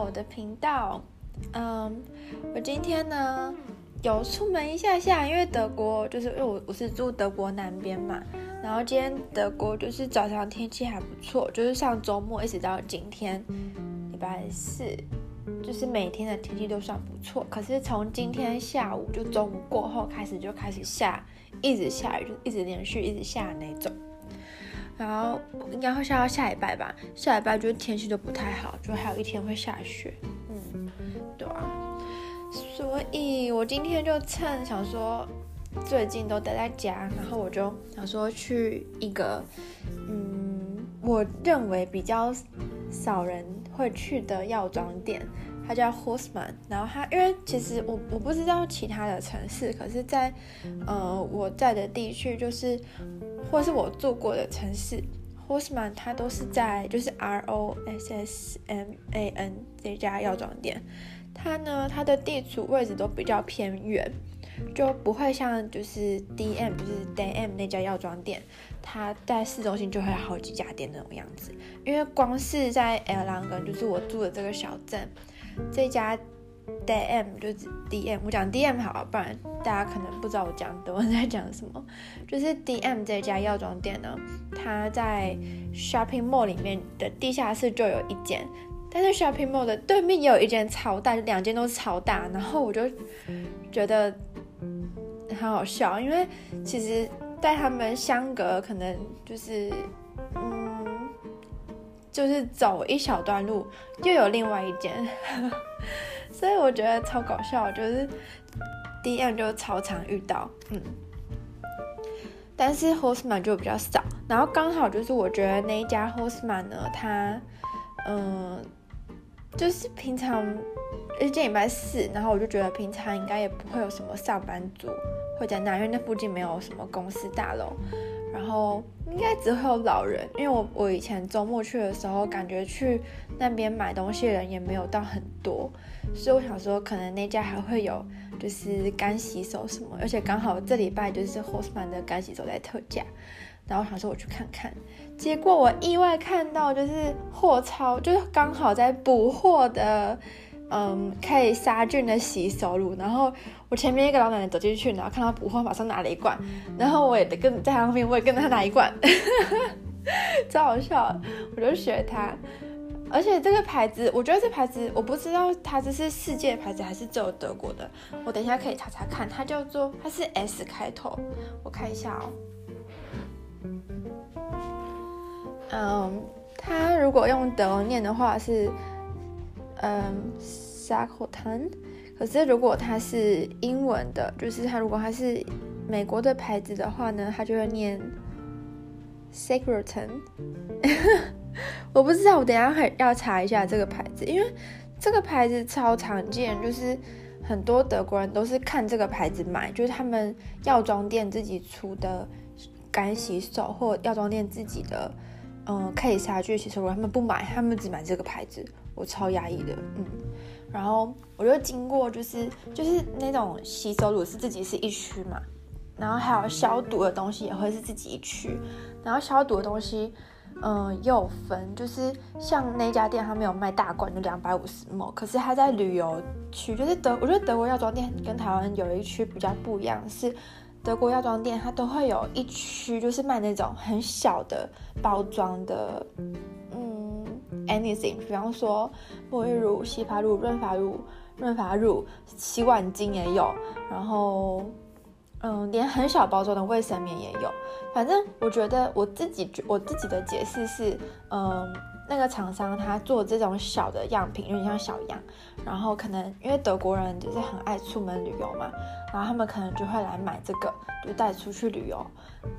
我的频道。嗯，我今天呢有出门一下下，因为德国就是因为我我是住德国南边嘛，然后今天德国就是早上天气还不错，就是上周末一直到今天礼拜四，就是每天的天气都算不错。可是从今天下午就中午过后开始就开始下，一直下雨，就一直连续一直下那种。然后应该会下到下礼拜吧，下礼拜就是天气就不太好，就还有一天会下雪。嗯，对啊，所以我今天就趁想说最近都待在家，然后我就想说去一个嗯，我认为比较少人会去的药妆店，它叫 Horseman。然后它因为其实我我不知道其他的城市，可是在呃我在的地区就是。或是我住过的城市，Horsman，它都是在就是 R O S S M A N 这家药妆店，它呢它的地处位置都比较偏远，就不会像就是 D M 就是 D M 那家药妆店，它在市中心就会好几家店那种样子，因为光是在 Erlangen 就是我住的这个小镇，这家。DM 就是 DM，我讲 DM 好，不然大家可能不知道我讲德文在讲什么。就是 DM 这家药妆店呢，它在 Shopping Mall 里面的地下室就有一间，但是 Shopping Mall 的对面也有一间超大，两间都是超大。然后我就觉得很好笑，因为其实在他们相隔可能就是嗯，就是走一小段路又有另外一间。所以我觉得超搞笑，就是 DM 就超常遇到，嗯，但是 Horseman 就比较少。然后刚好就是我觉得那一家 Horseman 呢，它，嗯，就是平常，今天礼拜四，然后我就觉得平常应该也不会有什么上班族会在那，因为那附近没有什么公司大楼。然后应该只会有老人，因为我我以前周末去的时候，感觉去那边买东西的人也没有到很多，所以我想说可能那家还会有就是干洗手什么，而且刚好这礼拜就是 Horseman 的干洗手在特价，然后我想说我去看看，结果我意外看到就是货超，就是刚好在补货的。嗯，可以杀菌的洗手乳，然后我前面一个老奶奶走进去，然后看到补货，马上拿了一罐，然后我也得跟在旁边，我也跟他拿一罐，超好笑，我就学他。而且这个牌子，我觉得这牌子我不知道它这是世界牌子还是只有德国的，我等一下可以查查看，它叫做它是 S 开头，我看一下哦。嗯，它如果用德文念的话是。嗯，Sagrotan。可是如果它是英文的，就是它如果它是美国的牌子的话呢，它就会念 Sacrotan。我不知道，我等下还要查一下这个牌子，因为这个牌子超常见，就是很多德国人都是看这个牌子买，就是他们药妆店自己出的干洗手或药妆店自己的嗯可以杀菌洗手乳，他们不买，他们只买这个牌子。我超压抑的，嗯，然后我就经过，就是就是那种洗手乳是自己是一区嘛，然后还有消毒的东西也会是自己一区，然后消毒的东西，嗯、呃，也有分，就是像那家店他没有卖大罐，就两百五十 ml，可是他在旅游区，就是德，我觉得德国药妆店跟台湾有一区比较不一样，是德国药妆店它都会有一区就是卖那种很小的包装的。anything，比方说沐浴乳、洗发露、润发乳、润发乳、洗碗巾也有，然后嗯，连很小包装的卫生棉也有。反正我觉得我自己觉我自己的解释是，嗯。那个厂商他做这种小的样品，有点像小样，然后可能因为德国人就是很爱出门旅游嘛，然后他们可能就会来买这个，就带出去旅游，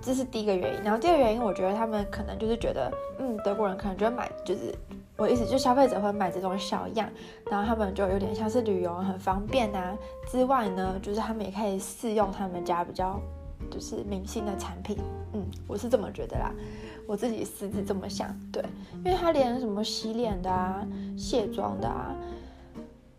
这是第一个原因。然后第二个原因，我觉得他们可能就是觉得，嗯，德国人可能就会买，就是我意思就消费者会买这种小样，然后他们就有点像是旅游很方便啊。之外呢，就是他们也可以试用他们家比较就是明星的产品，嗯，我是这么觉得啦。我自己私自这么想，对，因为他连什么洗脸的啊、卸妆的啊，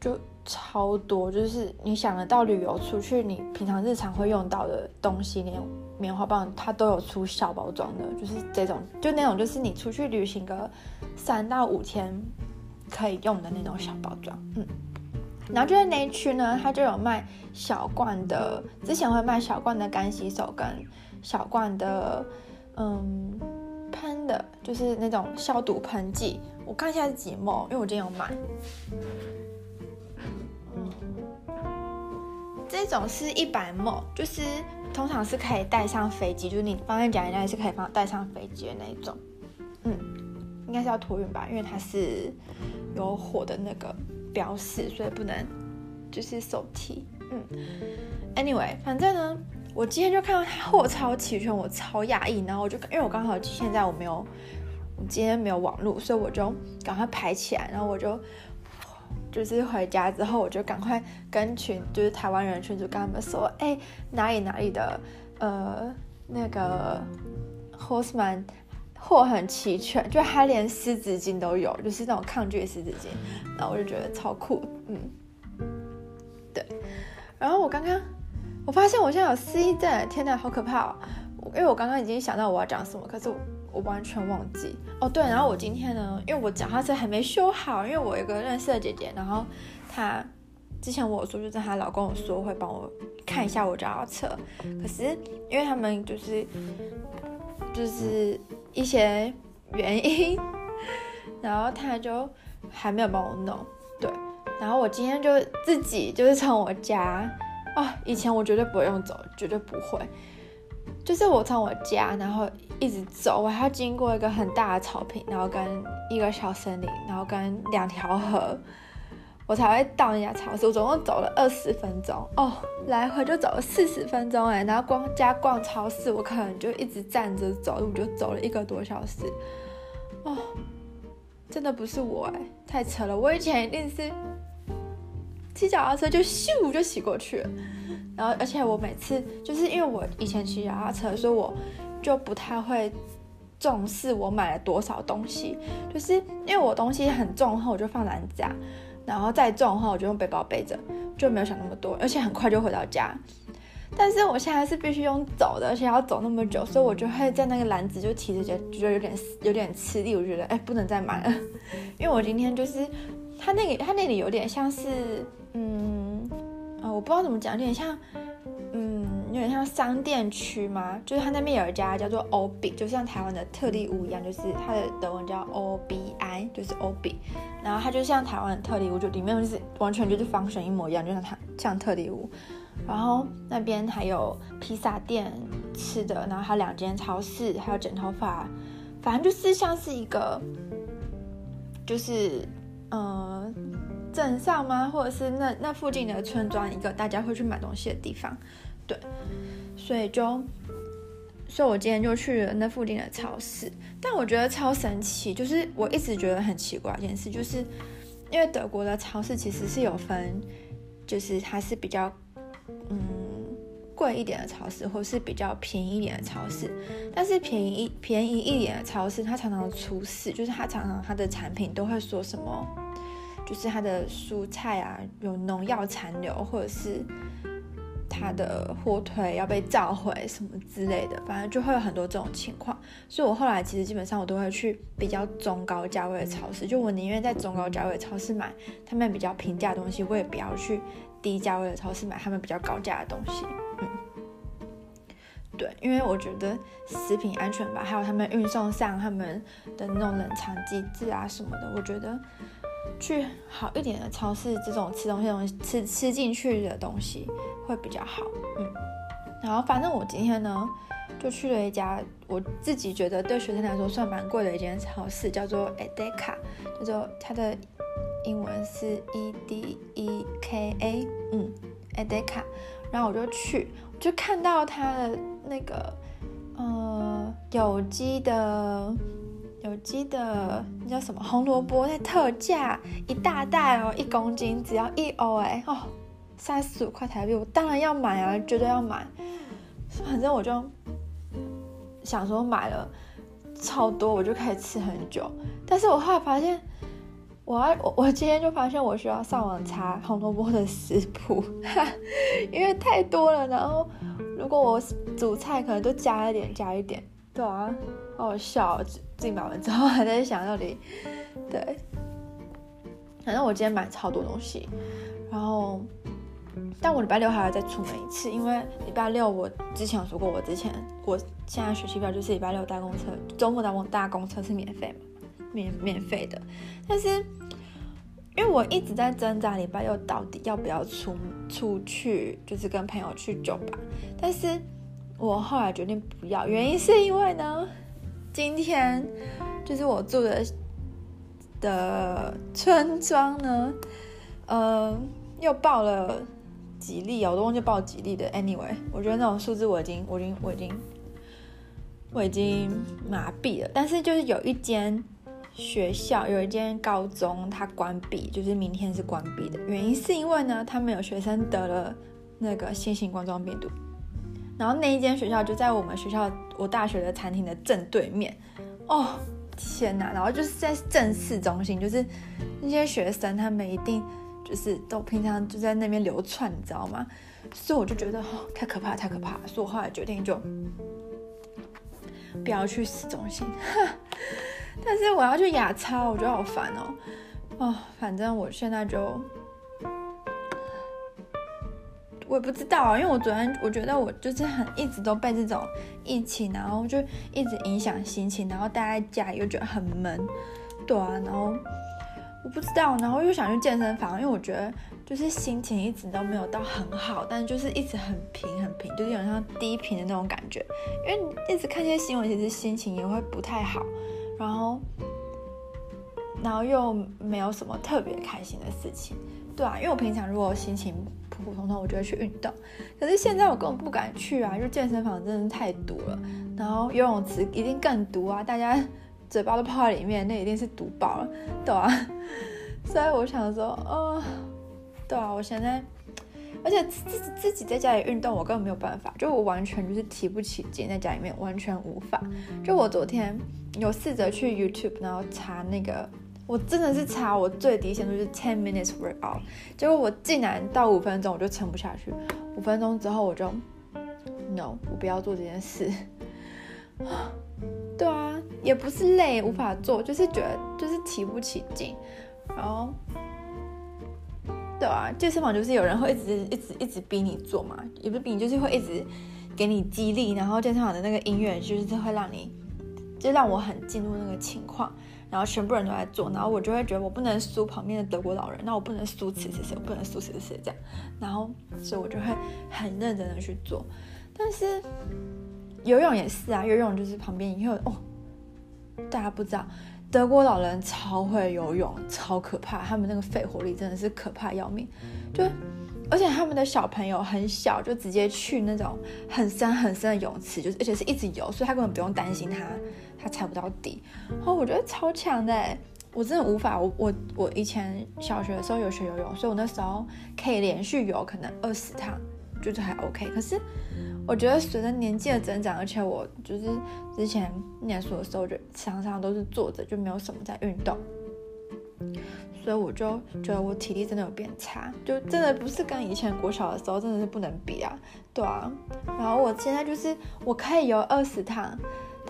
就超多，就是你想得到旅游出去，你平常日常会用到的东西，连棉花棒它都有出小包装的，就是这种，就那种，就是你出去旅行个三到五天，可以用的那种小包装，嗯。然后就在那一区呢，它就有卖小罐的，之前会卖小罐的干洗手跟小罐的，嗯，喷的，就是那种消毒喷剂。我看一下是几毛因为我今天有买。嗯，这种是一百毛就是通常是可以带上飞机，就是你放在夹里面是可以放带上飞机的那一种。嗯，应该是要托运吧，因为它是有火的那个。标示，所以不能就是手提。嗯，anyway，反正呢，我今天就看到它货超齐全，我超讶异。然后我就因为我刚好现在我没有，我今天没有网络，所以我就赶快排起来。然后我就就是回家之后，我就赶快跟群就是台湾人群就跟他们说，哎，哪里哪里的呃那个 horseman。货很齐全，就它连湿纸巾都有，就是那种抗菌湿纸巾，然后我就觉得超酷，嗯，对。然后我刚刚我发现我现在有失忆症，天哪，好可怕哦！因为我刚刚已经想到我要讲什么，可是我，完全忘记。哦，对，然后我今天呢，因为我脚踏车还没修好，因为我有个认识的姐姐，然后她之前我说就是她老公有说会帮我看一下我脚踏车，可是因为他们就是就是。一些原因，然后他就还没有帮我弄，对，然后我今天就自己就是从我家，哦，以前我绝对不会用走，绝对不会，就是我从我家，然后一直走，我还要经过一个很大的草坪，然后跟一个小森林，然后跟两条河。我才会到那家超市，我总共走了二十分钟。哦，来回就走了四十分钟哎，然后光加逛超市，我可能就一直站着走路，就走了一个多小时，哦，真的不是我哎，太扯了，我以前一定是骑脚踏车就咻就骑过去了，然后而且我每次就是因为我以前骑脚踏车，所以我就不太会重视我买了多少东西，就是因为我东西很重后，我就放篮子啊。然后再重的话，我就用背包背着，就没有想那么多，而且很快就回到家。但是我现在是必须用走的，而且要走那么久，所以我就会在那个篮子就提着，觉觉得有点有点吃力。我觉得哎，不能再买了，因为我今天就是他那个他那里有点像是嗯啊、我不知道怎么讲，有点像。有点像商店区吗？就是它那边有一家叫做 Obi，就像台湾的特力屋一样，就是它的德文叫 OBI，就是 OB。然后它就像台湾的特力屋，就里面就是完全就是方形一模一样，就像它像特力屋。然后那边还有披萨店吃的，然后还有两间超市，还有剪头发，反正就是像是一个，就是呃镇上吗？或者是那那附近的村庄，一个大家会去买东西的地方。对，所以就，所以我今天就去了那附近的超市。但我觉得超神奇，就是我一直觉得很奇怪一件事，就是因为德国的超市其实是有分，就是它是比较嗯贵一点的超市，或是比较便宜一点的超市。但是便宜便宜一点的超市，它常常出事，就是它常常它的产品都会说什么，就是它的蔬菜啊有农药残留，或者是。他的火腿要被召回什么之类的，反正就会有很多这种情况。所以我后来其实基本上我都会去比较中高价位的超市，就我宁愿在中高价位的超市买他们比较平价的东西，我也不要去低价位的超市买他们比较高价的东西。嗯，对，因为我觉得食品安全吧，还有他们运送上他们的那种冷藏机制啊什么的，我觉得。去好一点的超市，这种吃东西东西吃吃进去的东西会比较好，嗯。然后反正我今天呢，就去了一家我自己觉得对学生来说算蛮贵的一间超市，叫做 Edeka，叫做它的英文是 E D E K A，嗯，Edeka。然后我就去，我就看到它的那个呃有机的。有机的那叫什么红萝卜在特价，一大袋哦，一公斤只要一欧哎哦，三十五块台币，我当然要买啊，绝对要买。反正我就想说买了超多，我就可以吃很久。但是我后来发现，我要我我今天就发现我需要上网查红萝卜的食谱，因为太多了。然后如果我煮菜，可能都加一点加一点。对啊，好好笑。进买完之后还在想到底，对，反正我今天买超多东西，然后，但我礼拜六还要再出门一次，因为礼拜六我之前有说过，我之前我现在学期表就是礼拜六搭公车，周末搭公搭公车是免费嘛，免免费的，但是因为我一直在挣扎礼拜六到底要不要出出去，就是跟朋友去酒吧，但是我后来决定不要，原因是因为呢，今天就是我住的。的村庄呢，呃，又报了几例啊，我都忘记报几例的。Anyway，我觉得那种数字我已经，我已经，我已经，我已经麻痹了。但是就是有一间学校，有一间高中，它关闭，就是明天是关闭的。原因是因为呢，他们有学生得了那个新型冠状病毒，然后那一间学校就在我们学校，我大学的餐厅的正对面。哦。天哪，然后就是在正市中心，就是那些学生他们一定就是都平常就在那边流窜，你知道吗？所以我就觉得哦，太可怕，太可怕，所以我后来决定就不要去市中心。但是我要去亚超，我觉得好烦哦。哦，反正我现在就。我也不知道啊，因为我昨天我觉得我就是很一直都被这种疫情，然后就一直影响心情，然后待在家又觉得很闷，对啊，然后我不知道，然后又想去健身房，因为我觉得就是心情一直都没有到很好，但就是一直很平很平，就是有像低频的那种感觉，因为一直看这些新闻，其实心情也会不太好，然后然后又没有什么特别开心的事情，对啊，因为我平常如果心情普普通通，我就会去运动。可是现在我根本不敢去啊，就健身房真的太毒了。然后游泳池一定更毒啊，大家嘴巴都泡在里面，那一定是毒爆了，对啊。所以我想说，哦，对啊，我现在，而且自己自己在家里运动，我根本没有办法，就我完全就是提不起劲，在家里面完全无法。就我昨天有试着去 YouTube，然后查那个。我真的是查我最低限度是 ten minutes workout，结果我竟然到五分钟我就撑不下去，五分钟之后我就 no，我不要做这件事。对啊，也不是累无法做，就是觉得就是提不起劲。然后，对啊，健身房就是有人会一直一直一直逼你做嘛，也不是逼你，就是会一直给你激励。然后健身房的那个音乐就是会让你，就让我很进入那个情况。然后全部人都在做，然后我就会觉得我不能输旁边的德国老人，那我不能输此此此，我不能输此此此这样，然后所以我就会很认真的去做。但是游泳也是啊，游泳就是旁边以后哦，大家不知道德国老人超会游泳，超可怕，他们那个肺活力真的是可怕要命，就而且他们的小朋友很小就直接去那种很深很深的泳池，就是而且是一直游，所以他根本不用担心他。他踩不到底，哦，我觉得超强的，我真的无法。我我我以前小学的时候有学游泳，所以我那时候可以连续游可能二十趟，就是还 OK。可是我觉得随着年纪的增长，而且我就是之前念书的时候，就常常都是坐着，就没有什么在运动，所以我就觉得我体力真的有变差，就真的不是跟以前国小的时候真的是不能比啊，对啊。然后我现在就是我可以游二十趟。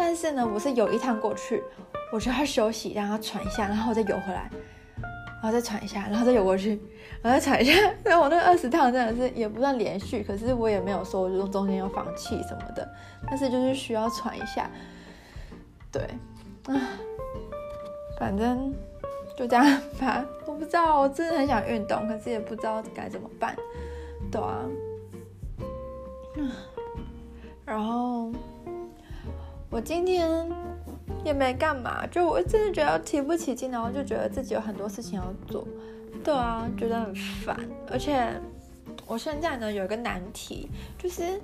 但是呢，我是游一趟过去，我就要休息，让它喘一下，然后我再游回来，然后再喘一下，然后再游过去，然后再喘一下。所以我那二十趟真的是也不算连续，可是我也没有说我就中间要放弃什么的，但是就是需要喘一下。对，啊，反正就这样吧。我不知道，我真的很想运动，可是也不知道该怎么办。对啊，然后。今天也没干嘛，就我真的觉得提不起劲，然后就觉得自己有很多事情要做，对啊，觉得很烦。而且我现在呢有一个难题，就是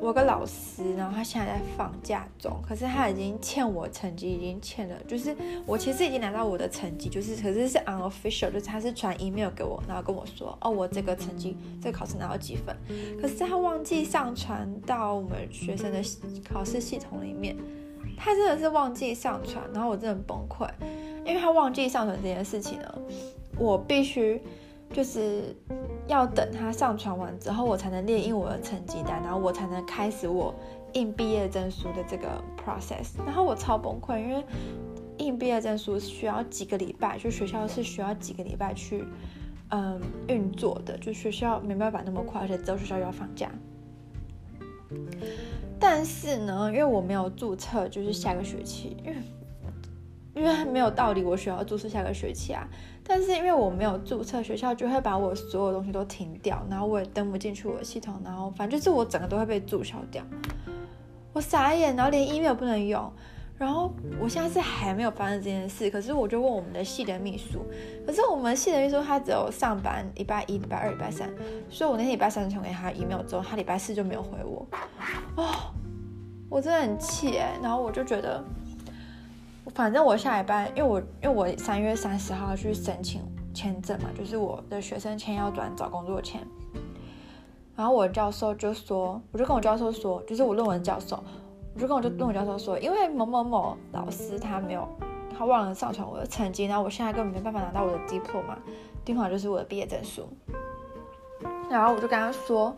我有个老师，然后他现在在放假中，可是他已经欠我成绩，已经欠了，就是我其实已经拿到我的成绩，就是可是是 unofficial，就是他是传 email 给我，然后跟我说，哦，我这个成绩这个考试拿到几分，可是他忘记上传到我们学生的考试系统里面。他真的是忘记上传，然后我真的崩溃，因为他忘记上传这件事情呢，我必须就是要等他上传完之后，我才能列印我的成绩单，然后我才能开始我印毕业证书的这个 process，然后我超崩溃，因为印毕业证书需要几个礼拜，就学校是需要几个礼拜去嗯运作的，就学校没办法那么快，而且之后学校又要放假。但是呢，因为我没有注册，就是下个学期，因为因为没有道理我学校注册下个学期啊。但是因为我没有注册，学校就会把我所有东西都停掉，然后我也登不进去我的系统，然后反正就是我整个都会被注销掉。我傻眼，然后连 email 不能用。然后我现在是还没有发生这件事，可是我就问我们的系的秘书，可是我们系的秘书他只有上班礼拜一、礼拜二、礼拜三，所以我那天礼拜三传给他 email 之后，他礼拜四就没有回我。哦，我真的很气哎，然后我就觉得，反正我下礼拜，因为我因为我三月三十号去申请签证嘛，就是我的学生签要转找工作签，然后我教授就说，我就跟我教授说，就是我论文教授。我就跟我就跟我教授说，因为某某某老师他没有，他忘了上传我的成绩，然后我现在根本没办法拿到我的 diploma，diploma 就是我的毕业证书。然后我就跟他说，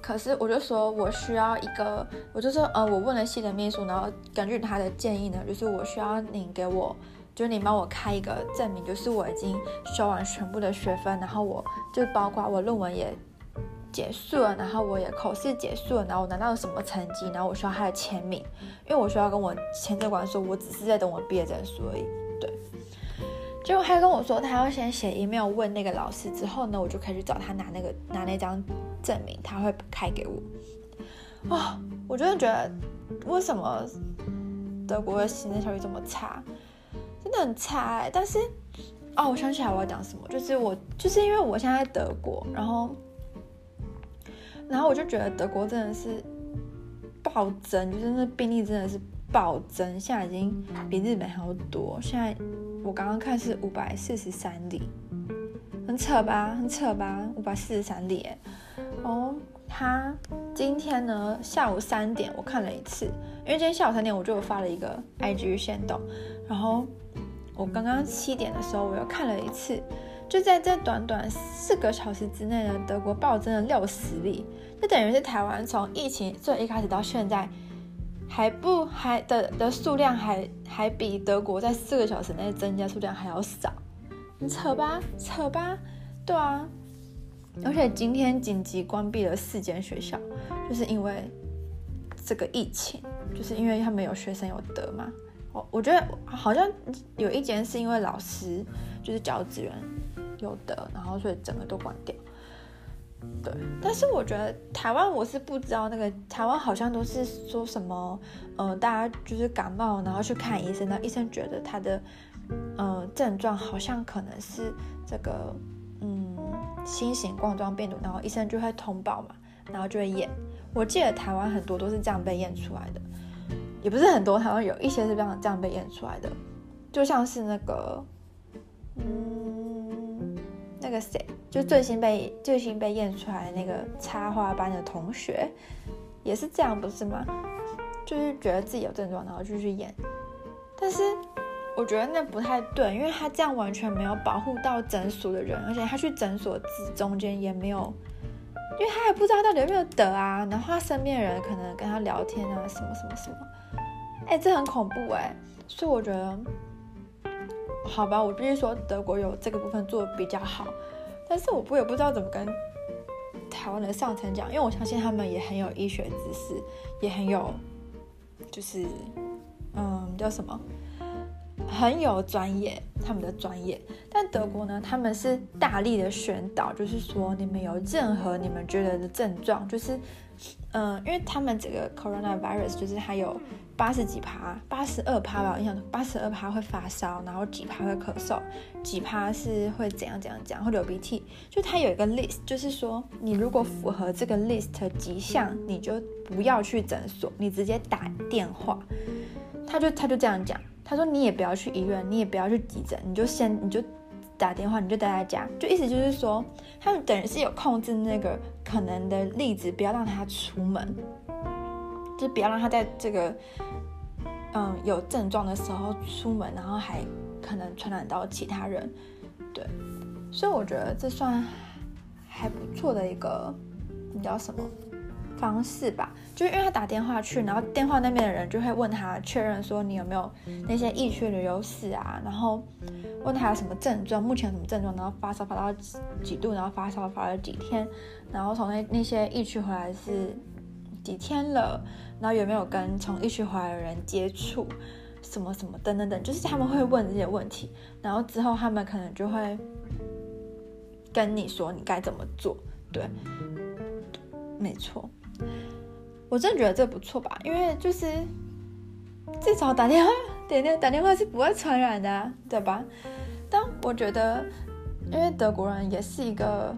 可是我就说我需要一个，我就说呃，我问了系的秘书，然后根据他的建议呢，就是我需要你给我，就是你帮我开一个证明，就是我已经修完全部的学分，然后我就包括我论文也。结束了，然后我也口试结束了，然后我拿到了什么成绩，然后我需要他的签名，因为我需要跟我签证官说，我只是在等我毕业证书而已。对，结果他跟我说，他要先写 email 问那个老师，之后呢，我就可以去找他拿那个拿那张证明，他会开给我。啊、哦，我真的觉得，为什么德国的行政效率这么差？真的很差哎。但是，哦，我想起来我要讲什么，就是我就是因为我现在在德国，然后。然后我就觉得德国真的是暴增，就是那病例真的是暴增，现在已经比日本还要多。现在我刚刚看是五百四十三例，很扯吧？很扯吧？五百四十三例，哎，哦，他今天呢下午三点我看了一次，因为今天下午三点我就发了一个 IG 限动，然后我刚刚七点的时候我又看了一次。就在这短短四个小时之内呢，德国暴增了六十例，就等于是台湾从疫情最一开始到现在，还不还的的数量还还比德国在四个小时内增加数量还要少，你扯吧扯吧，对啊，而且今天紧急关闭了四间学校，就是因为这个疫情，就是因为他们有学生有得嘛，我我觉得好像有一间是因为老师就是教职员。有的，然后所以整个都关掉。对，但是我觉得台湾我是不知道那个台湾好像都是说什么，呃，大家就是感冒，然后去看医生，那医生觉得他的呃症状好像可能是这个嗯新型冠状病毒，然后医生就会通报嘛，然后就会验。我记得台湾很多都是这样被验出来的，也不是很多，台湾有一些是这样这样被验出来的，就像是那个嗯。那个谁，就最新被最新被验出来那个插花班的同学，也是这样，不是吗？就是觉得自己有症状，然后就去验。但是我觉得那不太对，因为他这样完全没有保护到诊所的人，而且他去诊所之中间也没有，因为他也不知道到底有没有得啊。然后他身边的人可能跟他聊天啊，什么什么什么，哎，这很恐怖哎。所以我觉得。好吧，我必须说德国有这个部分做的比较好，但是我不也不知道怎么跟台湾的上层讲，因为我相信他们也很有医学知识，也很有就是嗯叫什么，很有专业，他们的专业。但德国呢，他们是大力的宣导，就是说你们有任何你们觉得的症状，就是嗯，因为他们这个 coronavirus 就是还有。八十几趴，八十二趴吧，我印象中八十二趴会发烧，然后几趴会咳嗽，几趴是会怎样怎样讲，会流鼻涕。就它有一个 list，就是说你如果符合这个 list 几项，你就不要去诊所，你直接打电话。他就他就这样讲，他说你也不要去医院，你也不要去急诊，你就先你就打电话，你就待在家。就意思就是说，他们等于是有控制那个可能的例子，不要让他出门。就不要让他在这个，嗯，有症状的时候出门，然后还可能传染到其他人，对，所以我觉得这算还不错的一个，你叫什么方式吧？就因为他打电话去，然后电话那边的人就会问他确认说你有没有那些疫区旅游史啊，然后问他有什么症状，目前有什么症状，然后发烧发到几度，然后发烧发了几天，然后从那那些疫区回来是几天了，然后有没有跟从疫区回来的人接触，什么什么等等等，就是他们会问这些问题，然后之后他们可能就会跟你说你该怎么做，对，没错。我真的觉得这不错吧，因为就是至少打电话，点点打电话是不会传染的啊，对吧？但我觉得，因为德国人也是一个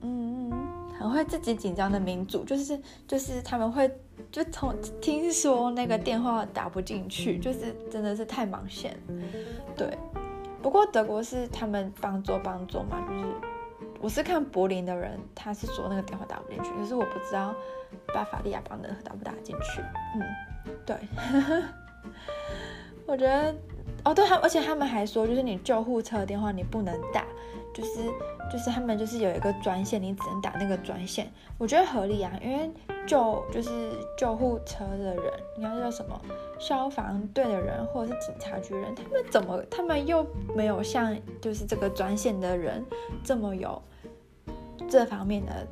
嗯很会自己紧张的民族，就是就是他们会就从听说那个电话打不进去，就是真的是太忙线，对。不过德国是他们帮做帮做嘛，就是。我是看柏林的人，他是说那个电话打不进去，可是我不知道巴伐利亚邦的打不打进去。嗯，对，我觉得哦，对，他而且他们还说，就是你救护车的电话你不能打，就是就是他们就是有一个专线，你只能打那个专线。我觉得合理啊，因为救就是救护车的人，你要叫什么消防队的人或者是警察局人，他们怎么他们又没有像就是这个专线的人这么有。这方面的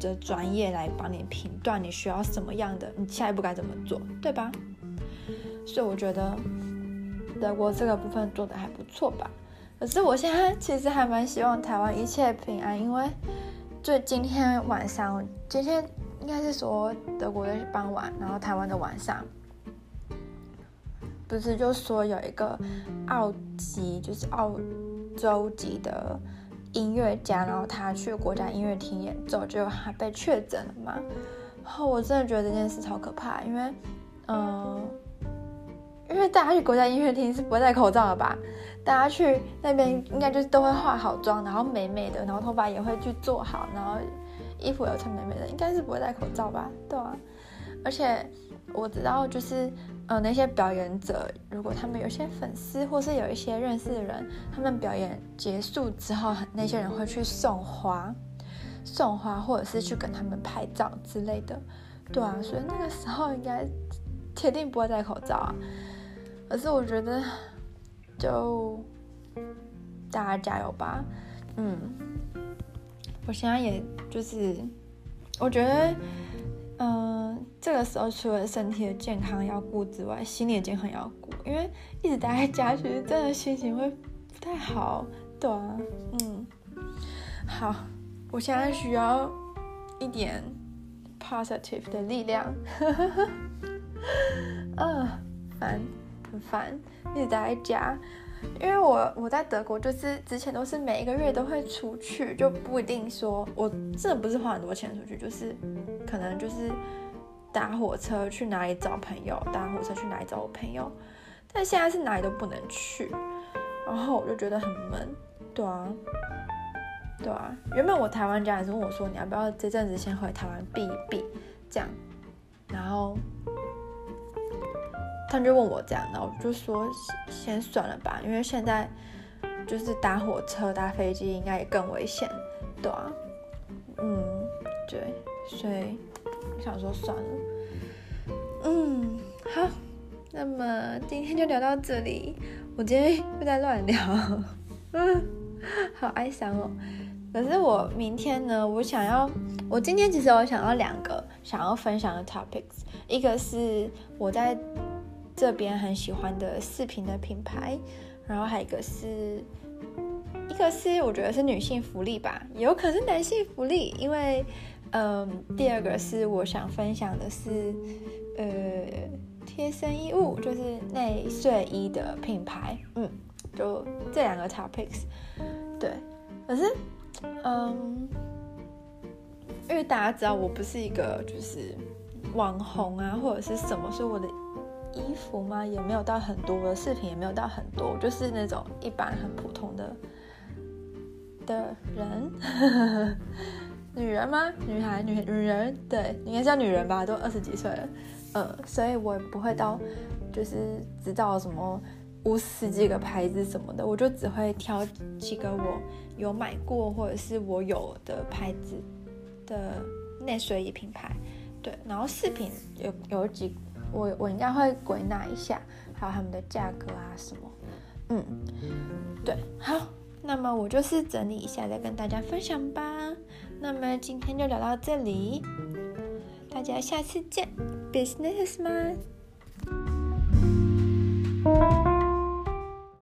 的专业来帮你评断你需要什么样的，你下一步该怎么做，对吧？所以我觉得德国这个部分做得还不错吧。可是我现在其实还蛮希望台湾一切平安，因为就今天晚上，今天应该是说德国的傍晚，然后台湾的晚上，不是就说有一个澳籍，就是澳洲籍的。音乐家，然后他去国家音乐厅演奏，结果还被确诊了嘛。然后我真的觉得这件事超可怕，因为，嗯、因为大家去国家音乐厅是不会戴口罩的吧？大家去那边应该就是都会化好妆，然后美美的，然后头发也会去做好，然后衣服也穿美美的，应该是不会戴口罩吧？对啊，而且我知道就是。呃，那些表演者，如果他们有些粉丝，或是有一些认识的人，他们表演结束之后，那些人会去送花，送花，或者是去跟他们拍照之类的，对啊，所以那个时候应该铁定不会戴口罩啊。可是我觉得，就大家加油吧，嗯，我现在也就是，我觉得。嗯、呃，这个时候除了身体的健康要顾之外，心理的健康要顾，因为一直待在家，其实真的心情会不太好，对啊，嗯，好，我现在需要一点 positive 的力量，嗯，烦，很烦，一直待在家。因为我我在德国，就是之前都是每一个月都会出去，就不一定说我真的不是花很多钱出去，就是可能就是搭火车去哪里找朋友，搭火车去哪里找我朋友。但现在是哪里都不能去，然后我就觉得很闷，对啊，对啊。原本我台湾家人是问我说，你要不要这阵子先回台湾避一避，这样，然后。他就问我这样，然后我就说先算了吧，因为现在就是搭火车、搭飞机应该也更危险，对啊，嗯，对，所以想说算了，嗯，好，那么今天就聊到这里，我今天又在乱聊，嗯，好哀伤哦。可是我明天呢，我想要，我今天其实我想要两个想要分享的 topics，一个是我在。这边很喜欢的饰品的品牌，然后还有一个是，一个是我觉得是女性福利吧，有可能是男性福利，因为，嗯，第二个是我想分享的是，呃，贴身衣物，就是内睡衣的品牌，嗯，就这两个 topics，对，可是，嗯，因为大家知道我不是一个就是网红啊或者是什么，所以我的。衣服吗？也没有到很多，的饰品也没有到很多，就是那种一般很普通的的人，女人吗？女孩、女女人，对，应该叫女人吧，都二十几岁了，呃，所以我也不会到，就是知道什么五十几个牌子什么的，我就只会挑几个我有买过或者是我有的牌子的内水衣品牌。对，然后饰品有有几，我我应该会归纳一下还有他们的价格啊什么。嗯对好那么我就是整理一下再跟大家分享吧。那么今天就聊到这里大家下次见 businessman